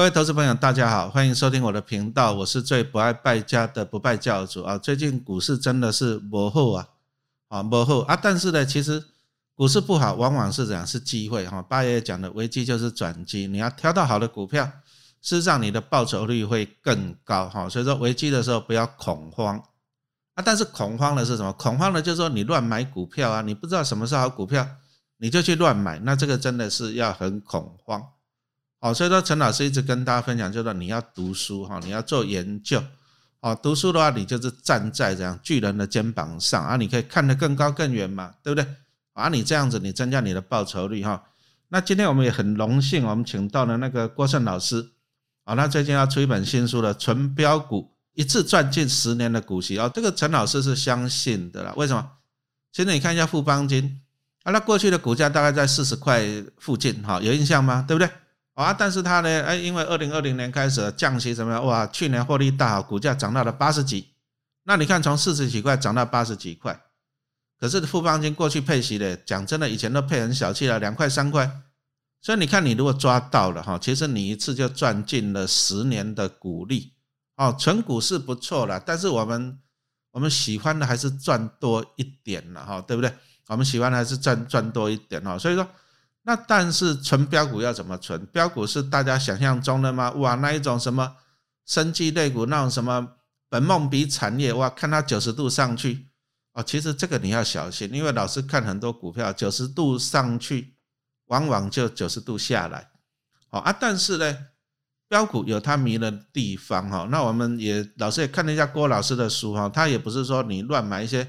各位投资朋友，大家好，欢迎收听我的频道，我是最不爱败家的不败教主啊。最近股市真的是磨后啊，啊磨后啊，但是呢，其实股市不好，往往是怎样是机会哈。八爷讲的危机就是转机，你要挑到好的股票，事实上你的报酬率会更高哈。所以说危机的时候不要恐慌啊，但是恐慌的是什么？恐慌的就是说你乱买股票啊，你不知道什么是好股票，你就去乱买，那这个真的是要很恐慌。好，所以说陈老师一直跟大家分享，就是你要读书哈，你要做研究。哦，读书的话，你就是站在这样巨人的肩膀上啊，你可以看得更高更远嘛，对不对？啊，你这样子，你增加你的报酬率哈。那今天我们也很荣幸，我们请到了那个郭胜老师。啊，他最近要出一本新书了，《纯标股一次赚近十年的股息》哦，这个陈老师是相信的啦。为什么？现在你看一下富邦金啊，那过去的股价大概在四十块附近哈，有印象吗？对不对？啊，但是它呢，哎，因为二零二零年开始降息怎么样？哇，去年获利大好，股价涨到了八十几。那你看，从四十几块涨到八十几块，可是富邦金过去配息的，讲真的，以前都配很小气了，两块三块。所以你看，你如果抓到了哈，其实你一次就赚进了十年的股利。哦，纯股是不错了，但是我们我们喜欢的还是赚多一点了哈，对不对？我们喜欢的还是赚赚多一点哈，所以说。那但是存标股要怎么存？标股是大家想象中的吗？哇，那一种什么生机类股，那种什么本梦比产业，哇，看它九十度上去哦。其实这个你要小心，因为老师看很多股票九十度上去，往往就九十度下来。好啊，但是呢，标股有它迷人的地方哈。那我们也老师也看了一下郭老师的书哈，他也不是说你乱买一些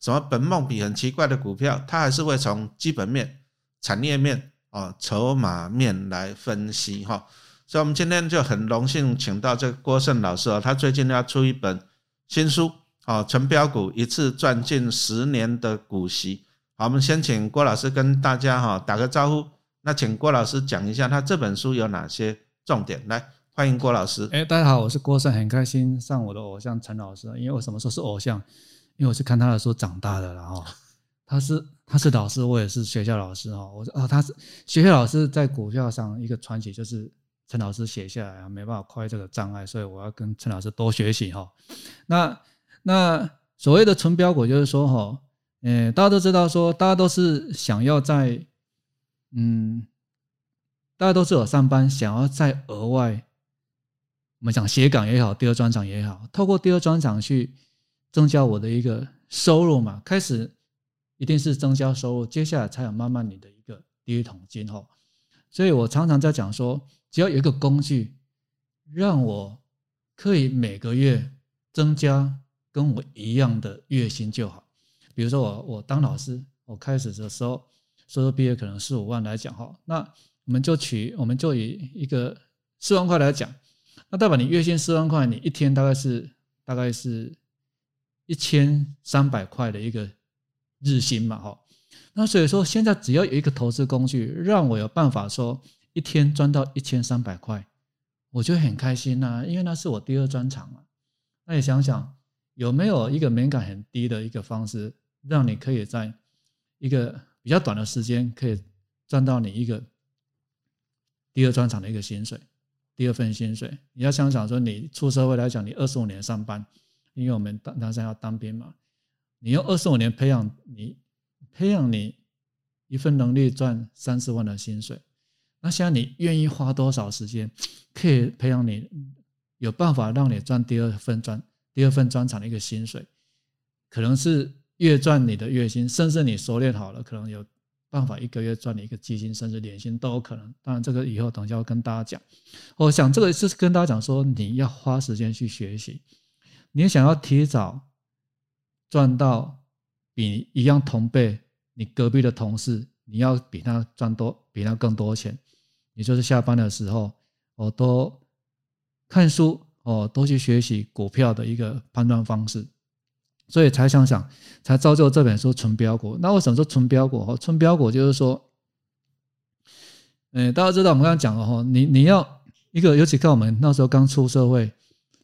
什么本梦比很奇怪的股票，他还是会从基本面。产业面啊，筹码面来分析哈，所以我们今天就很荣幸请到这个郭胜老师啊，他最近要出一本新书啊，纯标股一次赚近十年的股息。好，我们先请郭老师跟大家哈打个招呼。那请郭老师讲一下他这本书有哪些重点。来，欢迎郭老师。哎，大家好，我是郭胜，很开心上我的偶像陈老师，因为我什么时候是偶像？因为我是看他的书长大的了哈。他是他是老师，我也是学校老师哈。我说哦，他是学校老师，在股票上一个传奇就是陈老师写下来啊，没办法跨越这个障碍，所以我要跟陈老师多学习哈。那那所谓的纯标股就是说哈，嗯，大家都知道说，大家都是想要在嗯，大家都是有上班，想要在额外我们讲斜岗也好，第二专场也好，透过第二专场去增加我的一个收入嘛，开始。一定是增加收入，接下来才有慢慢你的一个第一桶金哈。所以我常常在讲说，只要有一个工具，让我可以每个月增加跟我一样的月薪就好。比如说我我当老师，我开始的时候收入毕业可能四五万来讲哈，那我们就取我们就以一个四万块来讲，那代表你月薪四万块，你一天大概是大概是一千三百块的一个。日薪嘛，哈，那所以说现在只要有一个投资工具，让我有办法说一天赚到一千三百块，我就很开心呐，因为那是我第二专长嘛。那你想想，有没有一个门槛很低的一个方式，让你可以在一个比较短的时间，可以赚到你一个第二专长的一个薪水，第二份薪水？你要想想说，你出社会来讲，你二十五年上班，因为我们当当然要当兵嘛。你用二十五年培养你，培养你一份能力赚三十万的薪水，那现在你愿意花多少时间，可以培养你有办法让你赚第二份专第二份专长的一个薪水，可能是月赚你的月薪，甚至你熟练好了，可能有办法一个月赚你一个基金，甚至年薪都有可能。当然这个以后等下会跟大家讲。我想这个是跟大家讲说，你要花时间去学习，你想要提早。赚到比一样同辈，你隔壁的同事，你要比他赚多，比他更多钱。也就是下班的时候，我都看书，哦，多去学习股票的一个判断方式，所以才想想，才造就这本书《纯标股》。那为什么说纯标股？哦，纯标股就是说，嗯，大家知道我们刚刚讲了哈，你你要一个，尤其看我们那时候刚出社会，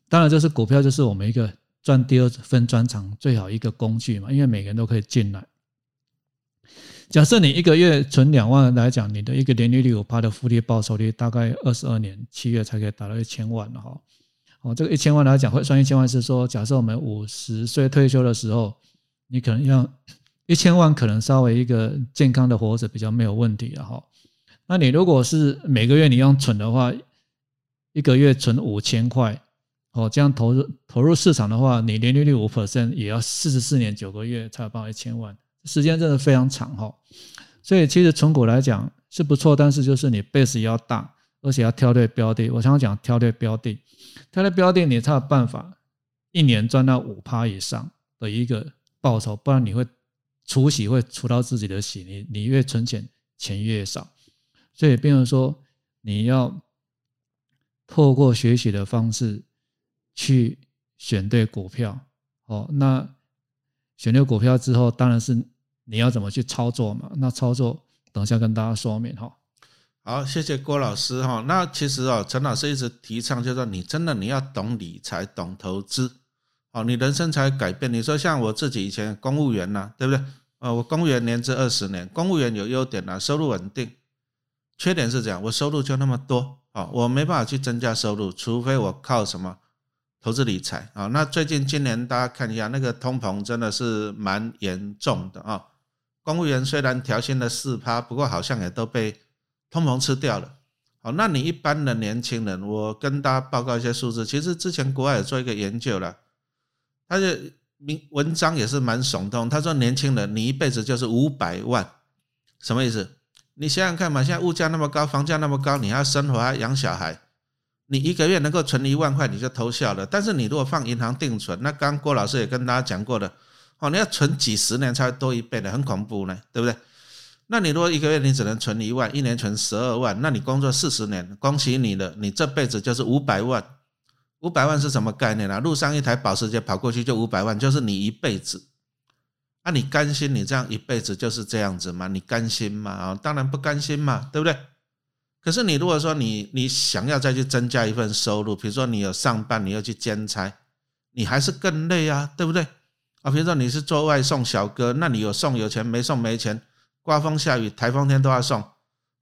当然就是股票，就是我们一个。赚第二份专长最好一个工具嘛，因为每个人都可以进来。假设你一个月存两万来讲，你的一个年利率五趴的复利报酬率，大概二十二年七月才可以达到一千万了哈。哦，这个一千万来讲，会算一千万是说，假设我们五十岁退休的时候，你可能要一千万，可能稍微一个健康的活着比较没有问题了哈。那你如果是每个月你用存的话，一个月存五千块，哦，这样投入投入市场的话，你年利率五 percent 也要四十四年九个月才有办法一千万，时间真的非常长哈。所以其实存股来讲是不错，但是就是你 base 要大，而且要挑对标的。我常常讲挑对标的，挑对标的你才有办法一年赚到五趴以上的一个报酬，不然你会除息会除到自己的息，你你越存钱钱越少。所以变成说你要。透过学习的方式去选对股票，哦，那选对股票之后，当然是你要怎么去操作嘛？那操作等下跟大家说明哈。好，谢谢郭老师哈。那其实哦，陈老师一直提倡，就是说你真的你要懂理财、懂投资，哦，你人生才改变。你说像我自己以前公务员呐，对不对？呃，我公务员年资二十年，公务员有优点啊，收入稳定，缺点是这样，我收入就那么多。啊，我没办法去增加收入，除非我靠什么投资理财啊。那最近今年大家看一下，那个通膨真的是蛮严重的啊。公务员虽然调薪了四趴，不过好像也都被通膨吃掉了。好，那你一般的年轻人，我跟大家报告一些数字。其实之前国外有做一个研究了，他就名文章也是蛮耸动。他说年轻人，你一辈子就是五百万，什么意思？你想想看嘛，现在物价那么高，房价那么高，你还要生活，还要养小孩，你一个月能够存一万块，你就偷笑了。但是你如果放银行定存，那刚郭老师也跟大家讲过的，哦，你要存几十年才会多一倍的，很恐怖呢，对不对？那你如果一个月你只能存一万，一年存十二万，那你工作四十年，恭喜你了，你这辈子就是五百万。五百万是什么概念啊？路上一台保时捷跑过去就五百万，就是你一辈子。那你甘心你这样一辈子就是这样子吗？你甘心吗？啊，当然不甘心嘛，对不对？可是你如果说你你想要再去增加一份收入，比如说你有上班，你要去兼差，你还是更累啊，对不对？啊，比如说你是做外送小哥，那你有送有钱，没送没钱，刮风下雨台风天都要送，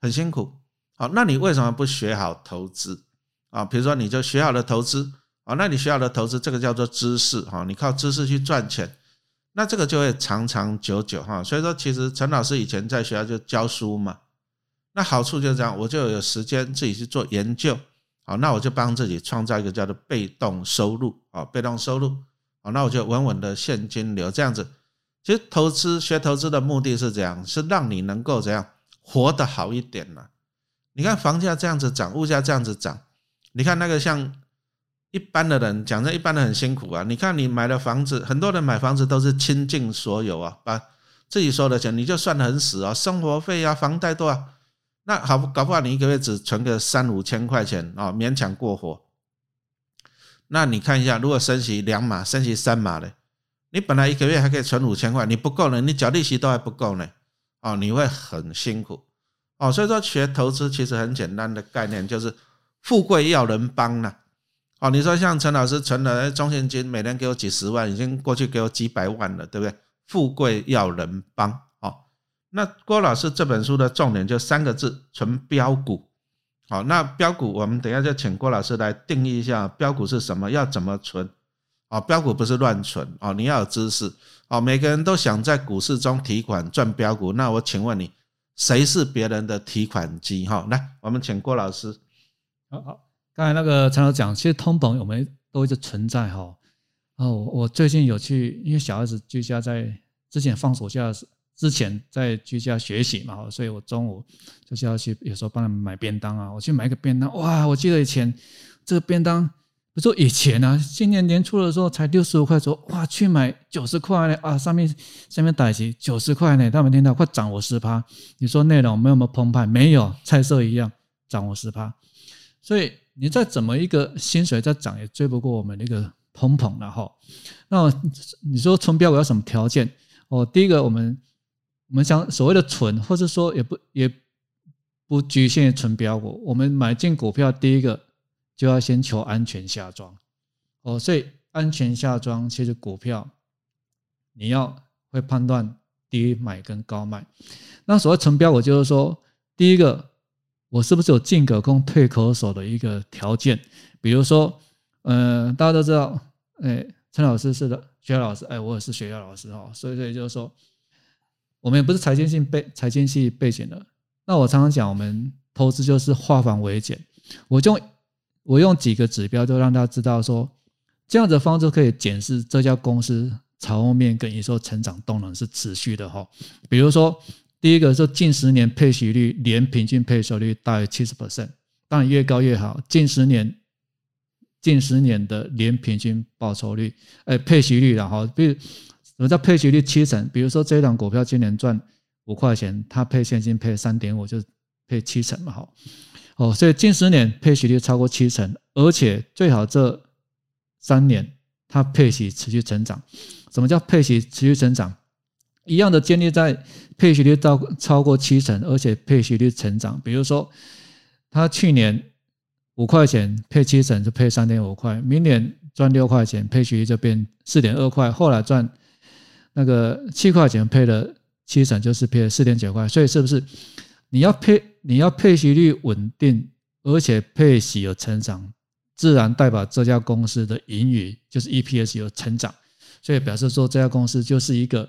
很辛苦。好，那你为什么不学好投资啊？比如说你就学好了投资啊，那你学好了投资，这个叫做知识哈，你靠知识去赚钱。那这个就会长长久久哈，所以说其实陈老师以前在学校就教书嘛，那好处就是这样，我就有时间自己去做研究，好，那我就帮自己创造一个叫做被动收入啊，被动收入，好，那我就稳稳的现金流这样子。其实投资学投资的目的是怎样，是让你能够怎样活得好一点呢？你看房价这样子涨，物价这样子涨，你看那个像。一般的人讲，这一般的很辛苦啊！你看，你买了房子，很多人买房子都是倾尽所有啊，把自己收的钱，你就算得很死啊，生活费啊，房贷多少？那好，搞不好你一个月只存个三五千块钱啊，勉强过活。那你看一下，如果升息两码，升息三码的，你本来一个月还可以存五千块，你不够呢，你缴利息都还不够呢，哦，你会很辛苦哦。所以说，学投资其实很简单的概念，就是富贵要人帮呢。哦，你说像陈老师存的中信金，每年给我几十万，已经过去给我几百万了，对不对？富贵要人帮。那郭老师这本书的重点就三个字：存标股。好，那标股我们等下就请郭老师来定义一下标股是什么，要怎么存。啊，标股不是乱存哦，你要有知识。哦，每个人都想在股市中提款赚标股，那我请问你，谁是别人的提款机？哈，来，我们请郭老师。好好。刚才那个陈老讲，其实通膨我们都一直存在哈。哦，我最近有去，因为小孩子居家在之前放暑假时之前在居家学习嘛，所以我中午就是要去，有时候帮他们买便当啊。我去买个便当，哇！我记得以前这个便当，比如说以前啊，今年年初的时候才六十五块，说哇，去买九十块呢啊，上面上面打起九十块呢，他们听到快涨我十趴。你说内容没有那么澎湃？没有，菜色一样涨我十趴，所以。你再怎么一个薪水再涨，也追不过我们那个通膨了哈。那你说存标我要什么条件？哦，第一个，我们我们讲所谓的存，或者说也不也不局限于存标股。我们买进股票，第一个就要先求安全下庄。哦，所以安全下庄，其实股票你要会判断低买跟高卖。那所谓纯标股就是说，第一个我是不是有进可攻退可守的一个条件？比如说，呃，大家都知道，哎，陈老师是的学校老师，哎，我也是学校老师哈，所以所以就是说，我们也不是财经性背财经系背景的。那我常常讲，我们投资就是化繁为简，我就我用几个指标就让大家知道说，这样的方式可以检视这家公司财务面跟营收成长动能是持续的哈。比如说，第一个是近十年配息率年平均配息率大于七十 percent，当然越高越好。近十年。近十年的年平均报酬率，哎，配息率然后，比如什么叫配息率七成？比如说这一档股票今年赚五块钱，它配现金配三点五，就配七成嘛，哈，哦，所以近十年配息率超过七成，而且最好这三年它配息持续成长。什么叫配息持续成长？一样的建立在配息率到超过七成，而且配息率成长。比如说它去年。五块钱配七成就配三点五块，明年赚六块钱配息率就变四点二块，后来赚那个七块钱配了七成就是配四点九块，所以是不是你要配你要配息率稳定，而且配息有成长，自然代表这家公司的盈余就是 EPS 有成长，所以表示说这家公司就是一个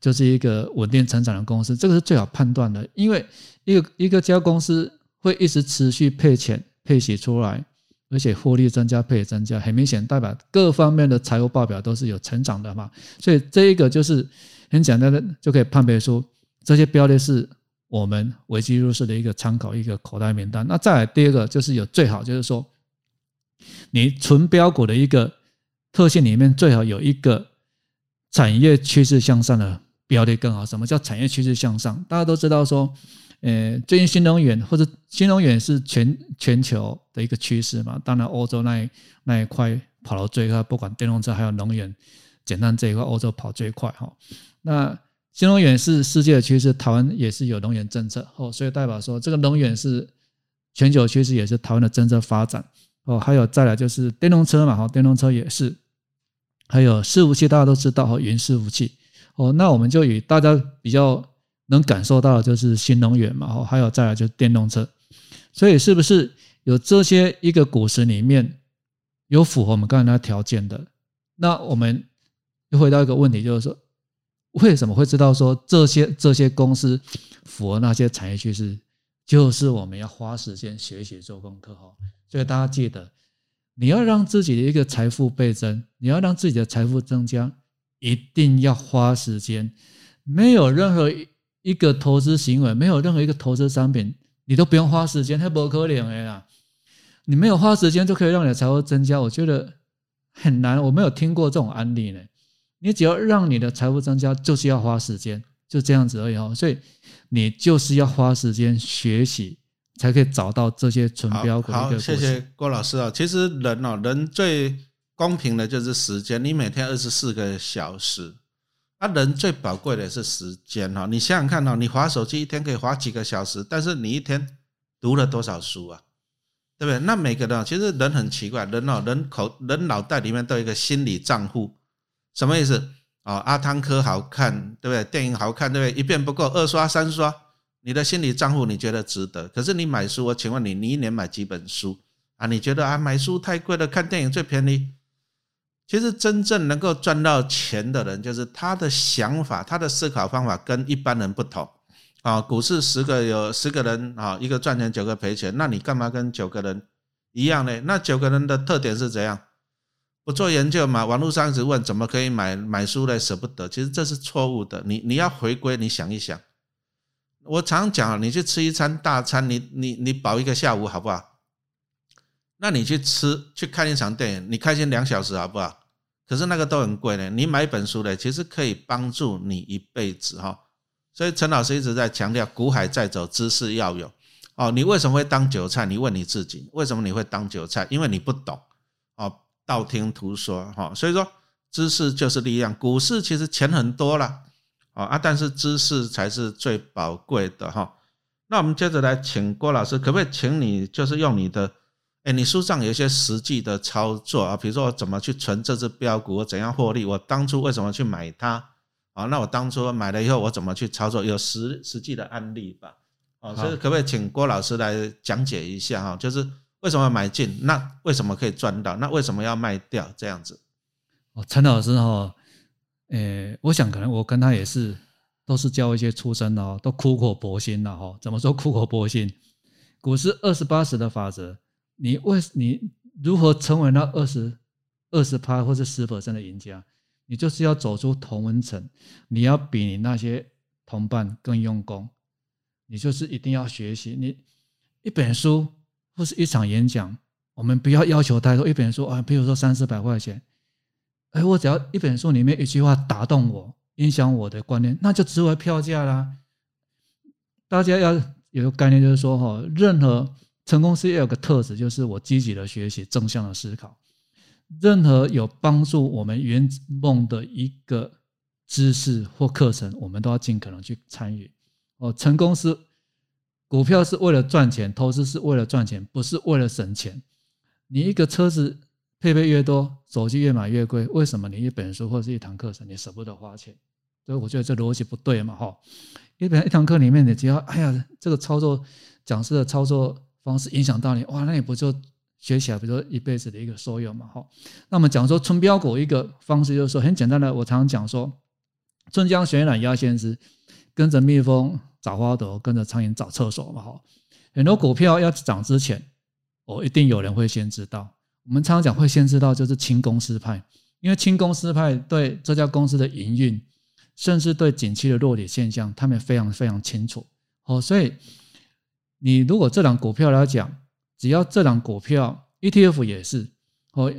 就是一个稳定成长的公司，这个是最好判断的，因为一个一个家公司会一直持续配钱。配息出来，而且获利增加，配增加，很明显代表各方面的财务报表都是有成长的嘛。所以这一个就是很简单的就可以判别出这些标的是我们维基入市的一个参考，一个口袋名单。那再来第二个就是有最好就是说，你纯标股的一个特性里面最好有一个产业趋势向上的标的更好。什么叫产业趋势向上？大家都知道说。呃，最近新能源或者新能源是全全球的一个趋势嘛？当然，欧洲那一那一块跑到最快，不管电动车还有能源，简单这一块，欧洲跑最快哈。那新能源是世界的趋势，台湾也是有能源政策哦，所以代表说这个能源是全球趋势，也是台湾的政策发展哦。还有再来就是电动车嘛，哈，电动车也是，还有伺服器，大家都知道哈，云伺服器哦。那我们就以大家比较。能感受到的就是新能源嘛，还有再来就是电动车，所以是不是有这些一个股市里面有符合我们刚才那条件的？那我们又回到一个问题，就是说为什么会知道说这些这些公司符合那些产业趋势？就是我们要花时间学习做功课哈。所以大家记得，你要让自己的一个财富倍增，你要让自己的财富增加，一定要花时间，没有任何。一个投资行为没有任何一个投资商品，你都不用花时间，太不可能的啦。你没有花时间就可以让你的财富增加，我觉得很难。我没有听过这种案例呢。你只要让你的财富增加，就是要花时间，就这样子而已哦。所以你就是要花时间学习，才可以找到这些纯标股。好，谢谢郭老师啊。其实人哦，人最公平的就是时间。你每天二十四个小时。啊人最宝贵的是时间哈，你想想看哈，你划手机一天可以划几个小时，但是你一天读了多少书啊？对不对？那每个人其实人很奇怪，人哦，人口人脑袋里面都有一个心理账户，什么意思啊？阿汤哥好看，对不对？电影好看，对不对？一遍不够，二刷三刷，你的心理账户你觉得值得？可是你买书，我请问你，你一年买几本书啊？你觉得啊，买书太贵了，看电影最便宜。其实真正能够赚到钱的人，就是他的想法、他的思考方法跟一般人不同啊。股市十个有十个人啊，一个赚钱，九个赔钱，那你干嘛跟九个人一样呢？那九个人的特点是怎样？不做研究嘛？网络上一直问怎么可以买买书呢？舍不得，其实这是错误的。你你要回归，你想一想。我常讲，你去吃一餐大餐，你你你饱一个下午好不好？那你去吃去看一场电影，你开心两小时好不好？可是那个都很贵呢，你买一本书呢，其实可以帮助你一辈子哈。所以陈老师一直在强调，股海在走，知识要有哦。你为什么会当韭菜？你问你自己，为什么你会当韭菜？因为你不懂哦，道听途说哈。所以说，知识就是力量。股市其实钱很多了啊，但是知识才是最宝贵的哈。那我们接着来请郭老师，可不可以请你就是用你的。哎，你书上有一些实际的操作啊，比如说我怎么去存这只标股，我怎样获利，我当初为什么去买它啊，那我当初买了以后我怎么去操作？有实实际的案例吧？哦，好所以可不可以请郭老师来讲解一下哈？就是为什么买进？那为什么可以赚到？那为什么要卖掉？这样子？哦，陈老师哈，呃，我想可能我跟他也是都是教一些出身的哦，都苦口婆心的哈。怎么说苦口婆心？股市二十八十的法则，你为你如何成为那二十二十趴或者十 percent 的赢家？你就是要走出同温层，你要比你那些同伴更用功，你就是一定要学习。你一本书或是一场演讲，我们不要要求太多。一本书啊，比如说三四百块钱，哎，我只要一本书里面一句话打动我，影响我的观念，那就值回票价啦。大家要有个概念，就是说哈，任何成功是要有个特质，就是我积极的学习，正向的思考。任何有帮助我们圆梦的一个知识或课程，我们都要尽可能去参与。哦，成功是股票是为了赚钱，投资是为了赚钱，不是为了省钱。你一个车子配备越多，手机越买越贵，为什么你一本书或是一堂课程你舍不得花钱？所以我觉得这逻辑不对嘛，哈。一本一堂课里面，你只要哎呀，这个操作讲师的操作方式影响到你，哇，那你不就？学起来，比如说一辈子的一个收用嘛，哈。那我们讲说春标股一个方式，就是说很简单的，我常常讲说，春江水暖鸭先知，跟着蜜蜂找花朵，跟着苍蝇找厕所嘛，哈。很多股票要涨之前，哦，一定有人会先知道。我们常常讲会先知道，就是轻公司派，因为轻公司派对这家公司的营运，甚至对景气的弱点现象，他们非常非常清楚。哦，所以你如果这档股票来讲，只要这档股票 ETF 也是哦，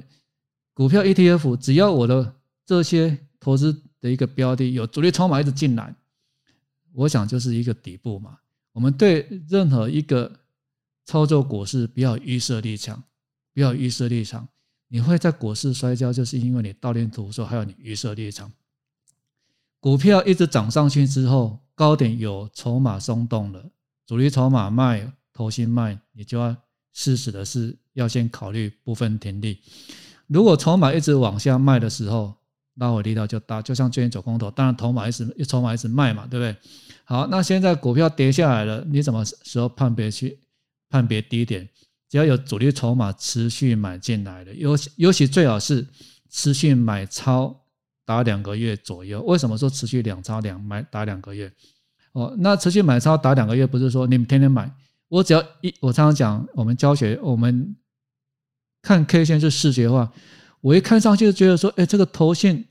股票 ETF 只要我的这些投资的一个标的有主力筹码一直进来，我想就是一个底部嘛。我们对任何一个操作股市不要预设立场，不要预设立场。你会在股市摔跤，就是因为你道听途说，还有你预设立场。股票一直涨上去之后，高点有筹码松动了，主力筹码卖，投新卖，你就要。事实的是，要先考虑部分停利。如果筹码一直往下卖的时候，拉回力道就大，就像最近走空头，当然筹码一直筹码一直卖嘛，对不对？好，那现在股票跌下来了，你怎么时候判别去判别低点？只要有主力筹码持续买进来的，尤尤其最好是持续买超打两个月左右。为什么说持续两超两买打两个月？哦，那持续买超打两个月，不是说你们天天买？我只要一，我常常讲，我们教学，我们看 K 线是视觉化。我一看上去就觉得说，哎，这个头线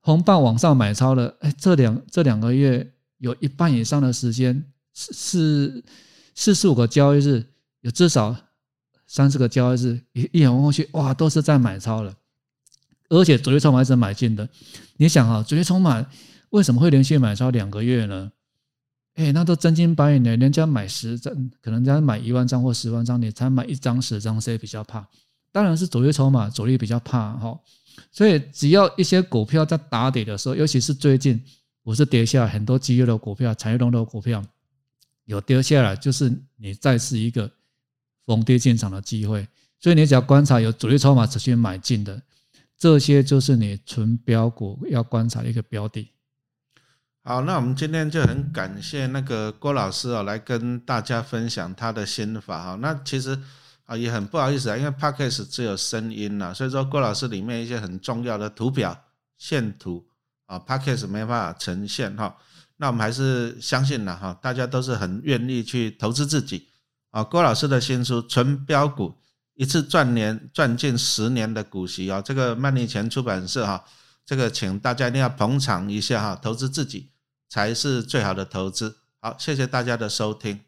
红棒往上买超了，哎，这两这两个月有一半以上的时间是是四十五个交易日，有至少三四个交易日，一一眼望过去，哇，都是在买超了，而且主力筹码是买进的。你想啊，主力筹码为什么会连续买超两个月呢？哎，那都真金白银的，人家买十张，可能人家买一万张或十万张，你才买一张十张，谁比较怕？当然是主力筹码，主力比较怕哈。所以只要一些股票在打底的时候，尤其是最近股市跌下来，很多绩优的股票、产业龙头股票有跌下来，就是你再次一个逢跌进场的机会。所以你只要观察有主力筹码持续买进的，这些就是你纯标股要观察的一个标的。好，那我们今天就很感谢那个郭老师哦，来跟大家分享他的心法哈。那其实啊也很不好意思啊，因为 podcast 只有声音呐，所以说郭老师里面一些很重要的图表、线图啊，podcast 没办法呈现哈。那我们还是相信了哈，大家都是很愿意去投资自己啊。郭老师的新书《纯标股》，一次赚年赚近十年的股息啊，这个曼尼钱出版社哈，这个请大家一定要捧场一下哈，投资自己。才是最好的投资。好，谢谢大家的收听。